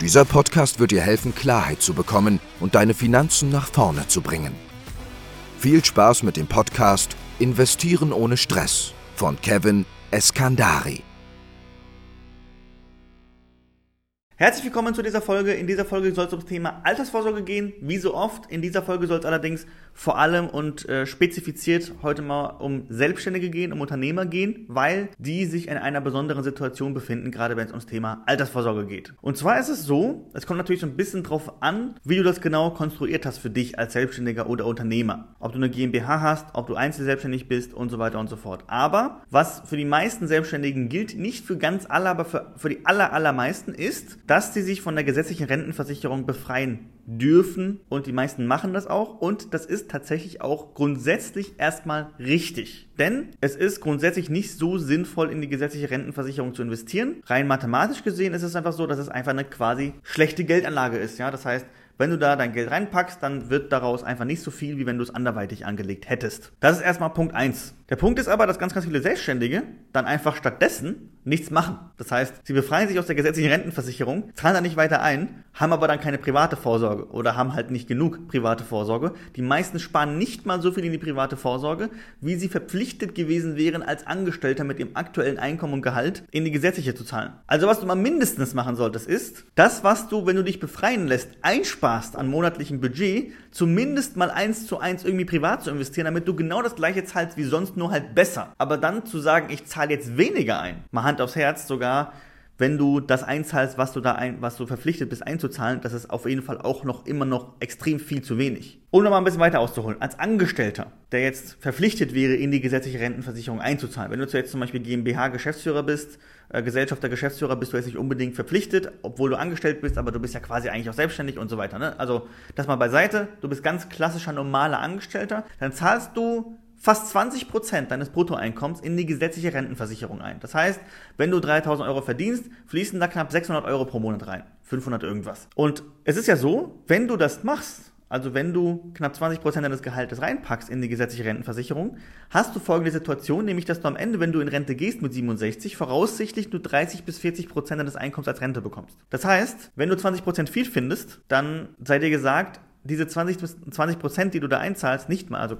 Dieser Podcast wird dir helfen, Klarheit zu bekommen und deine Finanzen nach vorne zu bringen. Viel Spaß mit dem Podcast Investieren ohne Stress von Kevin Eskandari. Herzlich willkommen zu dieser Folge. In dieser Folge soll es ums Thema Altersvorsorge gehen. Wie so oft. In dieser Folge soll es allerdings vor allem und äh, spezifiziert heute mal um Selbstständige gehen, um Unternehmer gehen, weil die sich in einer besonderen Situation befinden, gerade wenn es ums Thema Altersvorsorge geht. Und zwar ist es so, es kommt natürlich so ein bisschen drauf an, wie du das genau konstruiert hast für dich als Selbstständiger oder Unternehmer. Ob du eine GmbH hast, ob du einzelselbstständig bist und so weiter und so fort. Aber was für die meisten Selbstständigen gilt, nicht für ganz alle, aber für, für die aller, allermeisten ist, dass sie sich von der gesetzlichen Rentenversicherung befreien dürfen und die meisten machen das auch und das ist tatsächlich auch grundsätzlich erstmal richtig. Denn es ist grundsätzlich nicht so sinnvoll, in die gesetzliche Rentenversicherung zu investieren. Rein mathematisch gesehen ist es einfach so, dass es einfach eine quasi schlechte Geldanlage ist. Ja, das heißt, wenn du da dein Geld reinpackst, dann wird daraus einfach nicht so viel, wie wenn du es anderweitig angelegt hättest. Das ist erstmal Punkt eins. Der Punkt ist aber, dass ganz, ganz viele Selbstständige dann einfach stattdessen nichts machen. Das heißt, sie befreien sich aus der gesetzlichen Rentenversicherung, zahlen da nicht weiter ein, haben aber dann keine private Vorsorge oder haben halt nicht genug private Vorsorge. Die meisten sparen nicht mal so viel in die private Vorsorge, wie sie verpflichtet gewesen wären, als Angestellter mit dem aktuellen Einkommen und Gehalt in die gesetzliche zu zahlen. Also was du mal mindestens machen solltest, ist, das, was du, wenn du dich befreien lässt, einsparst an monatlichem Budget, zumindest mal eins zu eins irgendwie privat zu investieren, damit du genau das gleiche zahlst wie sonst, nur halt besser. Aber dann zu sagen, ich zahle jetzt weniger ein, mal Hand aufs Herz sogar, wenn du das einzahlst, was du da ein, was du verpflichtet bist einzuzahlen, das ist auf jeden Fall auch noch immer noch extrem viel zu wenig. Um nochmal ein bisschen weiter auszuholen, als Angestellter, der jetzt verpflichtet wäre, in die gesetzliche Rentenversicherung einzuzahlen, wenn du jetzt zum Beispiel GmbH-Geschäftsführer bist, äh, Gesellschafter, Geschäftsführer, bist du jetzt nicht unbedingt verpflichtet, obwohl du angestellt bist, aber du bist ja quasi eigentlich auch selbstständig und so weiter. Ne? Also das mal beiseite, du bist ganz klassischer normaler Angestellter, dann zahlst du fast 20 Prozent deines Bruttoeinkommens in die gesetzliche Rentenversicherung ein. Das heißt, wenn du 3000 Euro verdienst, fließen da knapp 600 Euro pro Monat rein. 500 irgendwas. Und es ist ja so, wenn du das machst, also wenn du knapp 20 Prozent deines Gehaltes reinpackst in die gesetzliche Rentenversicherung, hast du folgende Situation, nämlich dass du am Ende, wenn du in Rente gehst mit 67, voraussichtlich nur 30 bis 40 Prozent deines Einkommens als Rente bekommst. Das heißt, wenn du 20 Prozent viel findest, dann sei dir gesagt, diese 20 bis 20 Prozent, die du da einzahlst, nicht mal, also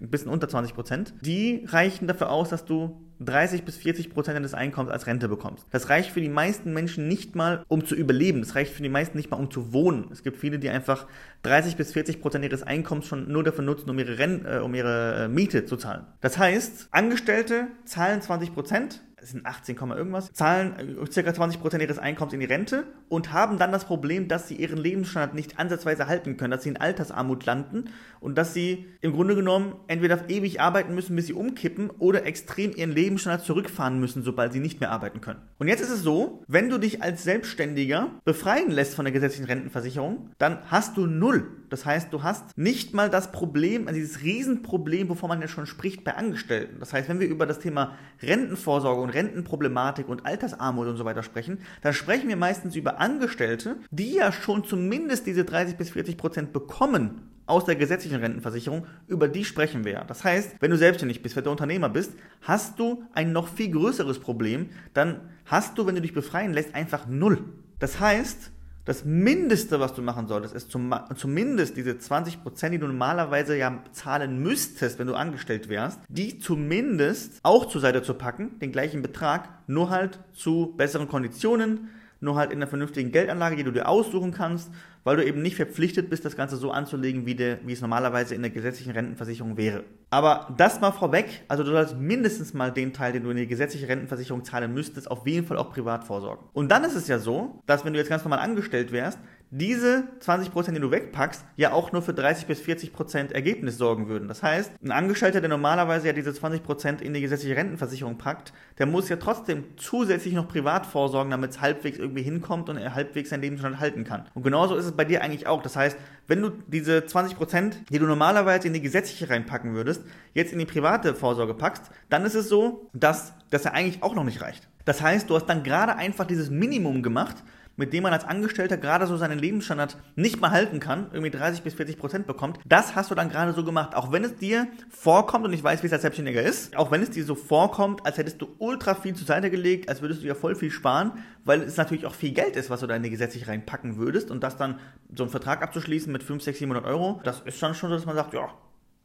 ein bisschen unter 20 Prozent, die reichen dafür aus, dass du 30 bis 40 Prozent deines Einkommens als Rente bekommst. Das reicht für die meisten Menschen nicht mal, um zu überleben. Das reicht für die meisten nicht mal, um zu wohnen. Es gibt viele, die einfach 30 bis 40 Prozent ihres Einkommens schon nur dafür nutzen, um ihre, Ren äh, um ihre äh, Miete zu zahlen. Das heißt, Angestellte zahlen 20 Prozent es sind 18, irgendwas, zahlen äh, ca. 20% ihres Einkommens in die Rente und haben dann das Problem, dass sie ihren Lebensstandard nicht ansatzweise halten können, dass sie in Altersarmut landen und dass sie im Grunde genommen entweder ewig arbeiten müssen, bis sie umkippen oder extrem ihren Lebensstandard zurückfahren müssen, sobald sie nicht mehr arbeiten können. Und jetzt ist es so, wenn du dich als Selbstständiger befreien lässt von der gesetzlichen Rentenversicherung, dann hast du null. Das heißt, du hast nicht mal das Problem, also dieses Riesenproblem, wovon man ja schon spricht bei Angestellten. Das heißt, wenn wir über das Thema Rentenvorsorge und Rentenproblematik und Altersarmut und so weiter sprechen, dann sprechen wir meistens über Angestellte, die ja schon zumindest diese 30 bis 40 Prozent bekommen aus der gesetzlichen Rentenversicherung, über die sprechen wir ja. Das heißt, wenn du selbstständig bist, wenn du Unternehmer bist, hast du ein noch viel größeres Problem, dann hast du, wenn du dich befreien lässt, einfach null. Das heißt, das Mindeste, was du machen solltest, ist zum, zumindest diese 20%, die du normalerweise ja zahlen müsstest, wenn du angestellt wärst, die zumindest auch zur Seite zu packen, den gleichen Betrag, nur halt zu besseren Konditionen, nur halt in einer vernünftigen Geldanlage, die du dir aussuchen kannst, weil du eben nicht verpflichtet bist, das Ganze so anzulegen, wie, de, wie es normalerweise in der gesetzlichen Rentenversicherung wäre. Aber das mal vorweg, also du sollst mindestens mal den Teil, den du in die gesetzliche Rentenversicherung zahlen müsstest, auf jeden Fall auch privat vorsorgen. Und dann ist es ja so, dass wenn du jetzt ganz normal angestellt wärst, diese 20%, die du wegpackst, ja auch nur für 30 bis 40% Ergebnis sorgen würden. Das heißt, ein Angestellter, der normalerweise ja diese 20% in die gesetzliche Rentenversicherung packt, der muss ja trotzdem zusätzlich noch privat vorsorgen, damit es halbwegs irgendwie hinkommt und er halbwegs sein Lebensstand halten kann. Und genauso ist es bei dir eigentlich auch. Das heißt, wenn du diese 20%, die du normalerweise in die gesetzliche reinpacken würdest, jetzt in die private Vorsorge packst, dann ist es so, dass das ja eigentlich auch noch nicht reicht. Das heißt, du hast dann gerade einfach dieses Minimum gemacht, mit dem man als Angestellter gerade so seinen Lebensstandard nicht mal halten kann, irgendwie 30 bis 40 Prozent bekommt, das hast du dann gerade so gemacht. Auch wenn es dir vorkommt, und ich weiß, wie es als Selbstständiger ist, auch wenn es dir so vorkommt, als hättest du ultra viel zur Seite gelegt, als würdest du ja voll viel sparen, weil es natürlich auch viel Geld ist, was du da in die gesetzlich reinpacken würdest und das dann so einen Vertrag abzuschließen mit 5, 6, 700 Euro, das ist dann schon so, dass man sagt, ja,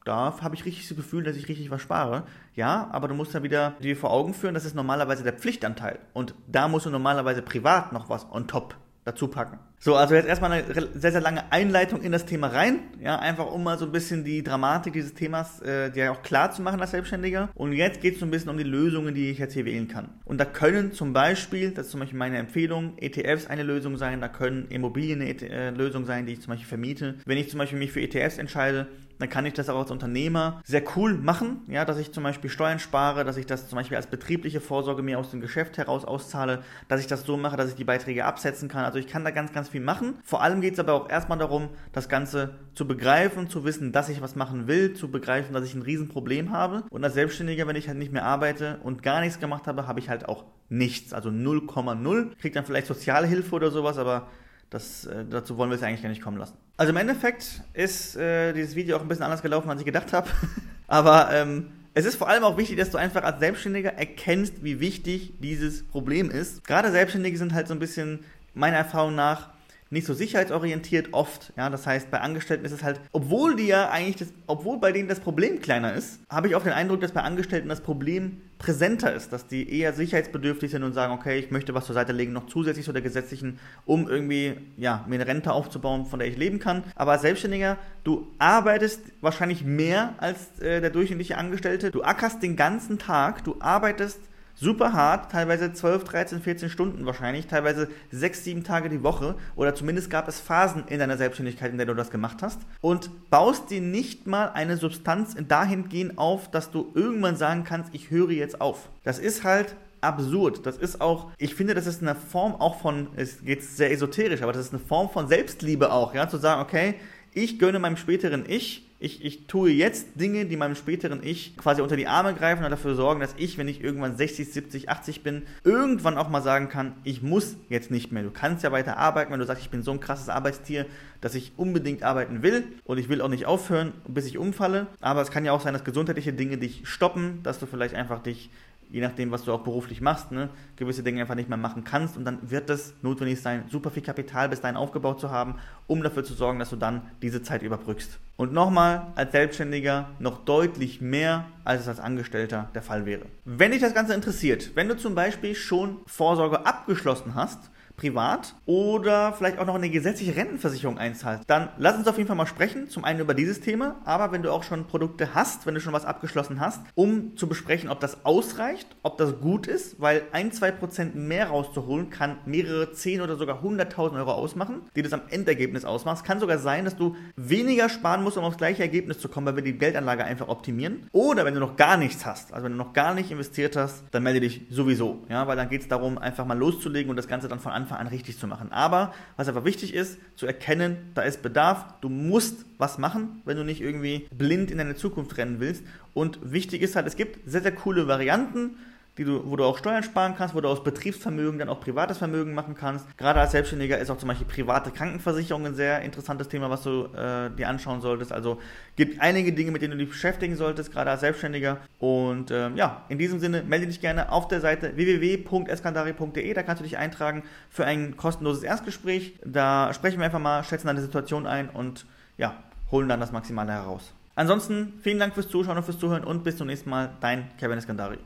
da habe ich richtig das Gefühl, dass ich richtig was spare. Ja, aber du musst ja wieder dir vor Augen führen, das ist normalerweise der Pflichtanteil. Und da musst du normalerweise privat noch was on top dazu packen. So, also jetzt erstmal eine sehr, sehr lange Einleitung in das Thema rein. Ja, einfach um mal so ein bisschen die Dramatik dieses Themas äh, dir auch klar zu machen als Selbstständiger. Und jetzt geht es so ein bisschen um die Lösungen, die ich jetzt hier wählen kann. Und da können zum Beispiel, das ist zum Beispiel meine Empfehlung, ETFs eine Lösung sein, da können Immobilien eine äh, Lösung sein, die ich zum Beispiel vermiete. Wenn ich zum Beispiel mich für ETFs entscheide, dann kann ich das auch als Unternehmer sehr cool machen, ja, dass ich zum Beispiel Steuern spare, dass ich das zum Beispiel als betriebliche Vorsorge mir aus dem Geschäft heraus auszahle, dass ich das so mache, dass ich die Beiträge absetzen kann. Also ich kann da ganz, ganz viel machen. Vor allem geht es aber auch erstmal darum, das Ganze zu begreifen, zu wissen, dass ich was machen will, zu begreifen, dass ich ein Riesenproblem habe. Und als Selbstständiger, wenn ich halt nicht mehr arbeite und gar nichts gemacht habe, habe ich halt auch nichts. Also 0,0. Kriegt dann vielleicht Sozialhilfe oder sowas, aber das, äh, dazu wollen wir es eigentlich gar nicht kommen lassen. Also im Endeffekt ist äh, dieses Video auch ein bisschen anders gelaufen, als ich gedacht habe. Aber ähm, es ist vor allem auch wichtig, dass du einfach als Selbstständiger erkennst, wie wichtig dieses Problem ist. Gerade Selbstständige sind halt so ein bisschen, meiner Erfahrung nach, nicht so sicherheitsorientiert oft. Ja, das heißt, bei Angestellten ist es halt, obwohl die ja eigentlich das, obwohl bei denen das Problem kleiner ist, habe ich oft den Eindruck, dass bei Angestellten das Problem präsenter ist, dass die eher sicherheitsbedürftig sind und sagen, okay, ich möchte was zur Seite legen, noch zusätzlich zu der gesetzlichen, um irgendwie, ja, mir eine Rente aufzubauen, von der ich leben kann. Aber als Selbstständiger, du arbeitest wahrscheinlich mehr als äh, der durchschnittliche Angestellte. Du ackerst den ganzen Tag, du arbeitest super hart, teilweise 12, 13, 14 Stunden wahrscheinlich, teilweise 6, 7 Tage die Woche oder zumindest gab es Phasen in deiner Selbstständigkeit, in der du das gemacht hast und baust dir nicht mal eine Substanz dahingehend auf, dass du irgendwann sagen kannst, ich höre jetzt auf. Das ist halt absurd. Das ist auch, ich finde, das ist eine Form auch von, es geht sehr esoterisch, aber das ist eine Form von Selbstliebe auch, ja, zu sagen, okay, ich gönne meinem späteren Ich, ich, ich tue jetzt Dinge, die meinem späteren Ich quasi unter die Arme greifen und dafür sorgen, dass ich, wenn ich irgendwann 60, 70, 80 bin, irgendwann auch mal sagen kann, ich muss jetzt nicht mehr. Du kannst ja weiter arbeiten, wenn du sagst, ich bin so ein krasses Arbeitstier, dass ich unbedingt arbeiten will und ich will auch nicht aufhören, bis ich umfalle. Aber es kann ja auch sein, dass gesundheitliche Dinge dich stoppen, dass du vielleicht einfach dich je nachdem, was du auch beruflich machst, ne, gewisse Dinge einfach nicht mehr machen kannst und dann wird es notwendig sein, super viel Kapital bis dahin aufgebaut zu haben, um dafür zu sorgen, dass du dann diese Zeit überbrückst. Und nochmal, als Selbstständiger noch deutlich mehr, als es als Angestellter der Fall wäre. Wenn dich das Ganze interessiert, wenn du zum Beispiel schon Vorsorge abgeschlossen hast, privat oder vielleicht auch noch eine gesetzliche Rentenversicherung einzahlst, dann lass uns auf jeden Fall mal sprechen. Zum einen über dieses Thema, aber wenn du auch schon Produkte hast, wenn du schon was abgeschlossen hast, um zu besprechen, ob das ausreicht, ob das gut ist, weil ein, zwei Prozent mehr rauszuholen kann mehrere 10 oder sogar 100.000 Euro ausmachen, die das am Endergebnis ausmacht. Kann sogar sein, dass du weniger sparen musst, um aufs gleiche Ergebnis zu kommen, weil wir die Geldanlage einfach optimieren. Oder wenn du noch gar nichts hast, also wenn du noch gar nicht investiert hast, dann melde dich sowieso, ja, weil dann geht es darum, einfach mal loszulegen und das Ganze dann von Anfang Anfang an richtig zu machen. Aber was einfach wichtig ist, zu erkennen, da ist Bedarf, du musst was machen, wenn du nicht irgendwie blind in deine Zukunft rennen willst. Und wichtig ist halt, es gibt sehr, sehr coole Varianten die du, wo du auch Steuern sparen kannst, wo du aus Betriebsvermögen dann auch privates Vermögen machen kannst. Gerade als Selbstständiger ist auch zum Beispiel private Krankenversicherung ein sehr interessantes Thema, was du äh, dir anschauen solltest. Also gibt einige Dinge, mit denen du dich beschäftigen solltest, gerade als Selbstständiger. Und ähm, ja, in diesem Sinne melde dich gerne auf der Seite www.eskandari.de. Da kannst du dich eintragen für ein kostenloses Erstgespräch. Da sprechen wir einfach mal, schätzen deine Situation ein und ja, holen dann das Maximale heraus. Ansonsten vielen Dank fürs Zuschauen und fürs Zuhören und bis zum nächsten Mal. Dein Kevin Eskandari.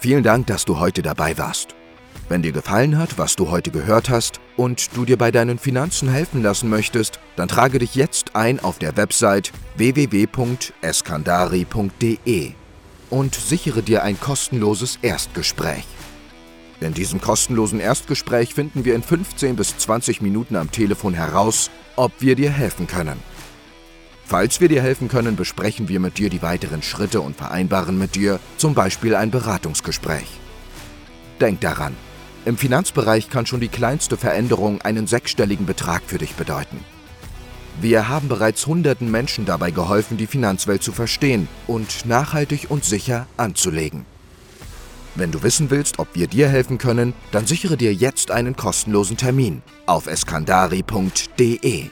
Vielen Dank, dass du heute dabei warst. Wenn dir gefallen hat, was du heute gehört hast und du dir bei deinen Finanzen helfen lassen möchtest, dann trage dich jetzt ein auf der Website www.eskandari.de und sichere dir ein kostenloses Erstgespräch. In diesem kostenlosen Erstgespräch finden wir in 15 bis 20 Minuten am Telefon heraus, ob wir dir helfen können. Falls wir dir helfen können, besprechen wir mit dir die weiteren Schritte und vereinbaren mit dir zum Beispiel ein Beratungsgespräch. Denk daran, im Finanzbereich kann schon die kleinste Veränderung einen sechsstelligen Betrag für dich bedeuten. Wir haben bereits hunderten Menschen dabei geholfen, die Finanzwelt zu verstehen und nachhaltig und sicher anzulegen. Wenn du wissen willst, ob wir dir helfen können, dann sichere dir jetzt einen kostenlosen Termin auf eskandari.de.